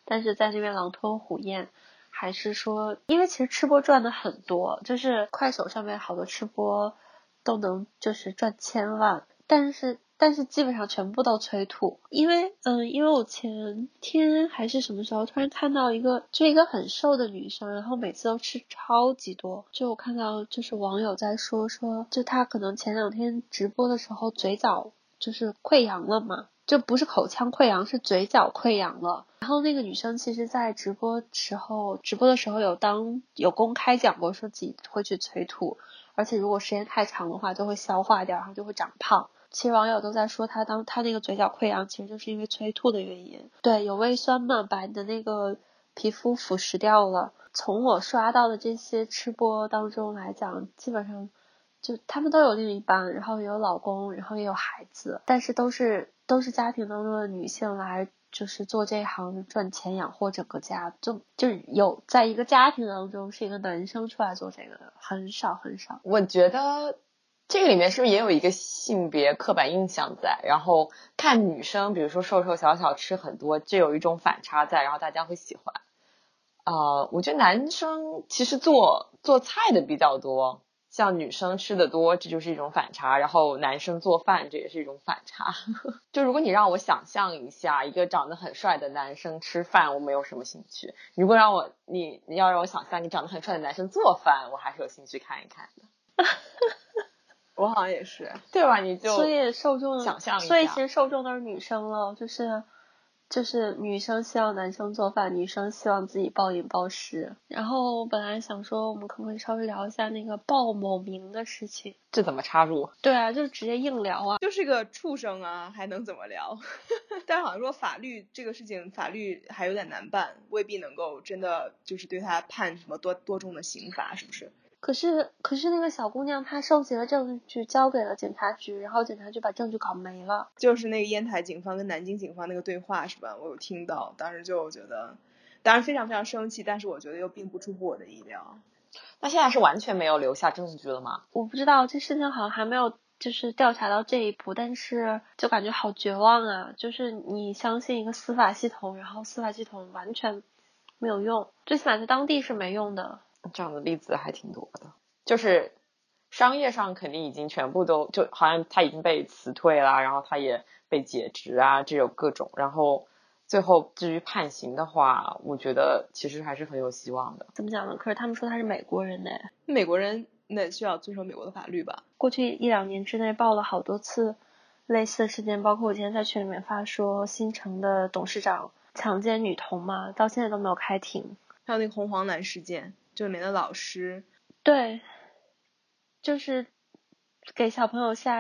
但是在那边狼吞虎咽，还是说，因为其实吃播赚的很多，就是快手上面好多吃播都能就是赚千万，但是但是基本上全部都催吐，因为嗯，因为我前天还是什么时候突然看到一个，就一个很瘦的女生，然后每次都吃超级多，就我看到就是网友在说说，就她可能前两天直播的时候嘴角就是溃疡了嘛，就不是口腔溃疡，是嘴角溃疡了。然后那个女生其实，在直播时候，直播的时候有当有公开讲过，说自己会去催吐，而且如果时间太长的话，就会消化掉，然后就会长胖。其实网友都在说他当他那个嘴角溃疡，其实就是因为催吐的原因。对，有胃酸嘛，把你的那个皮肤腐蚀掉了。从我刷到的这些吃播当中来讲，基本上就他们都有另一半，然后也有老公，然后也有孩子，但是都是都是家庭当中的女性来。就是做这行赚钱养活整个家，就就是有在一个家庭当中是一个男生出来做这个的很少很少。我觉得这个里面是不是也有一个性别刻板印象在？然后看女生，比如说瘦瘦小小吃很多，这有一种反差在，然后大家会喜欢。呃，我觉得男生其实做做菜的比较多，像女生吃的多，这就是一种反差。然后男生做饭，这也是一种反差。就如果你让我想象一下一个长得很帅的男生吃饭，我没有什么兴趣。如果让我你你要让我想象你长得很帅的男生做饭，我还是有兴趣看一看的。我好像也是，对吧？你就所以受众想象一下所以其实受众都是女生了，就是就是女生希望男生做饭，女生希望自己暴饮暴食。然后我本来想说，我们可不可以稍微聊一下那个报某名的事情？这怎么插入？对啊，就直接硬聊啊。就是个畜生啊，还能怎么聊？但是好像说法律这个事情，法律还有点难办，未必能够真的就是对他判什么多多重的刑罚，是不是？可是可是那个小姑娘她收集了证据，交给了警察局，然后警察局把证据搞没了。就是那个烟台警方跟南京警方那个对话是吧？我有听到，当时就觉得，当然非常非常生气，但是我觉得又并不出乎我的意料。那现在是完全没有留下证据了吗？我不知道这事情好像还没有就是调查到这一步，但是就感觉好绝望啊！就是你相信一个司法系统，然后司法系统完全没有用，最起码在当地是没用的。这样的例子还挺多的，就是商业上肯定已经全部都就好像他已经被辞退了，然后他也被解职啊，这有各种，然后最后至于判刑的话，我觉得其实还是很有希望的。怎么讲呢？可是他们说他是美国人呢，美国人那需要遵守美国的法律吧？过去一两年之内报了好多次类似的事件，包括我今天在群里面发说新城的董事长强奸女童嘛，到现在都没有开庭。还有那个红黄蓝事件。就里面的老师，对，就是给小朋友下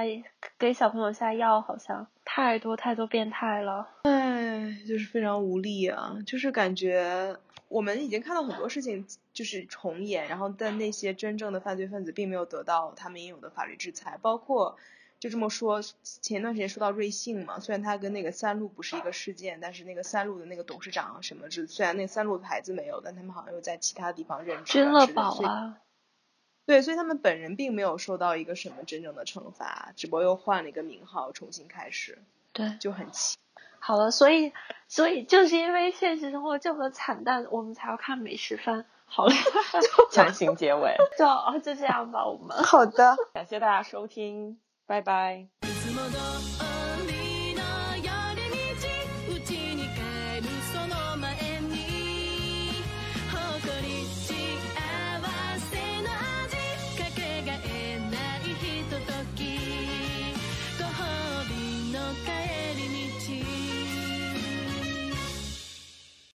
给小朋友下药，好像太多太多变态了。唉，就是非常无力啊，就是感觉我们已经看到很多事情就是重演，然后但那些真正的犯罪分子并没有得到他们应有的法律制裁，包括就这么说，前段时间说到瑞幸嘛，虽然它跟那个三鹿不是一个事件，但是那个三鹿的那个董事长什么，之虽然那三鹿的牌子没有，但他们好像又在其他地方任职。君乐宝啊。对，所以他们本人并没有受到一个什么真正的惩罚，只不过又换了一个名号，重新开始。对，就很奇。好了，所以所以就是因为现实生活这么惨淡，我们才要看美食番。好了，强行结尾。就就这样吧，我们。好的，感谢大家收听，拜拜。いつも通